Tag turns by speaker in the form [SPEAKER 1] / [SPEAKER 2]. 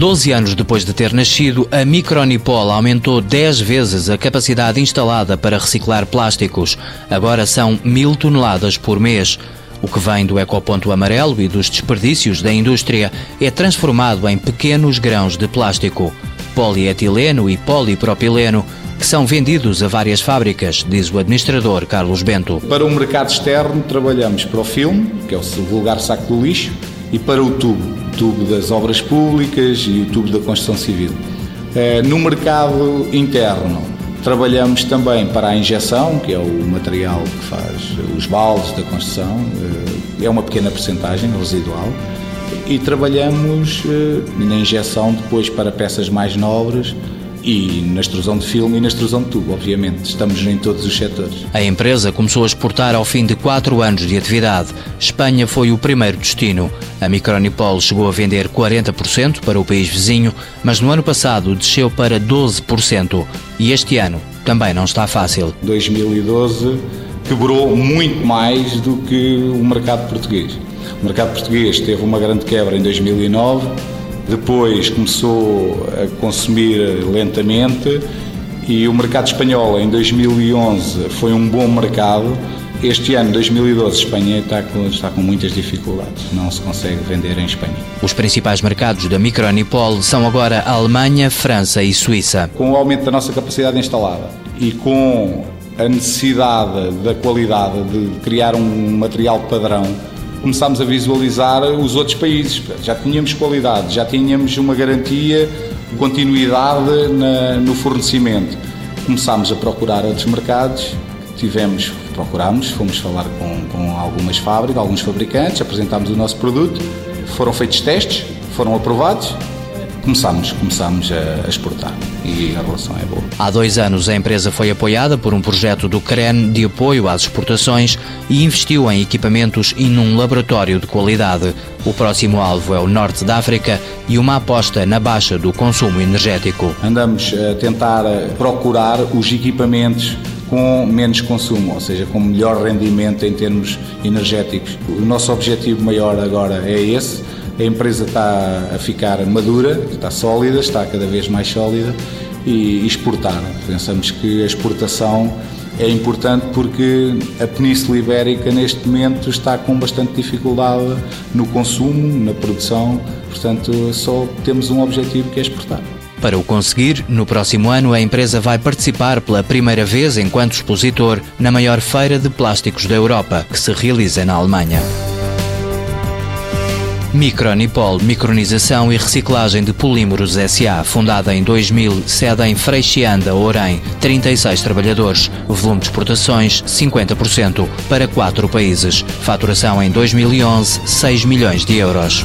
[SPEAKER 1] Doze anos depois de ter nascido, a Micronipol aumentou 10 vezes a capacidade instalada para reciclar plásticos. Agora são mil toneladas por mês. O que vem do ecoponto amarelo e dos desperdícios da indústria é transformado em pequenos grãos de plástico, polietileno e polipropileno, que são vendidos a várias fábricas, diz o administrador Carlos Bento.
[SPEAKER 2] Para o mercado externo, trabalhamos para o filme, que é o vulgar saco do lixo, e para o tubo, o tubo das obras públicas e o tubo da construção civil. Eh, no mercado interno, trabalhamos também para a injeção, que é o material que faz os baldes da construção, eh, é uma pequena porcentagem residual, e trabalhamos eh, na injeção depois para peças mais nobres, e na extrusão de filme e na extrusão de tubo, obviamente. Estamos em todos os setores.
[SPEAKER 1] A empresa começou a exportar ao fim de quatro anos de atividade. Espanha foi o primeiro destino. A Micronipol chegou a vender 40% para o país vizinho, mas no ano passado desceu para 12%. E este ano também não está fácil.
[SPEAKER 2] 2012 quebrou muito mais do que o mercado português. O mercado português teve uma grande quebra em 2009 depois começou a consumir lentamente e o mercado espanhol em 2011 foi um bom mercado. Este ano, 2012, Espanha está com, está com muitas dificuldades, não se consegue vender em Espanha.
[SPEAKER 1] Os principais mercados da Micronipol são agora a Alemanha, França e Suíça.
[SPEAKER 2] Com o aumento da nossa capacidade instalada e com a necessidade da qualidade de criar um material padrão começámos a visualizar os outros países. Já tínhamos qualidade, já tínhamos uma garantia de continuidade na, no fornecimento. Começámos a procurar outros mercados, tivemos, procurámos, fomos falar com, com algumas fábricas, alguns fabricantes, apresentámos o nosso produto, foram feitos testes, foram aprovados começámos, começámos a, exportar e a relação é boa.
[SPEAKER 1] Há dois anos a empresa foi apoiada por um projeto do CREN de apoio às exportações e investiu em equipamentos e num laboratório de qualidade. O próximo alvo é o norte da África e uma aposta na baixa do consumo energético.
[SPEAKER 2] Andamos a tentar procurar os equipamentos com menos consumo, ou seja, com melhor rendimento em termos energéticos. O nosso objetivo maior agora é esse a empresa está a ficar madura, está sólida, está cada vez mais sólida e exportar. Pensamos que a exportação é importante porque a Península Ibérica neste momento está com bastante dificuldade no consumo, na produção, portanto só temos um objetivo que é exportar.
[SPEAKER 1] Para o conseguir, no próximo ano a empresa vai participar pela primeira vez enquanto expositor na maior feira de plásticos da Europa, que se realiza na Alemanha. Micronipol, micronização e reciclagem de polímeros SA, fundada em 2000, sede em Freixianda, Orem, 36 trabalhadores, volume de exportações 50% para quatro países, faturação em 2011 6 milhões de euros.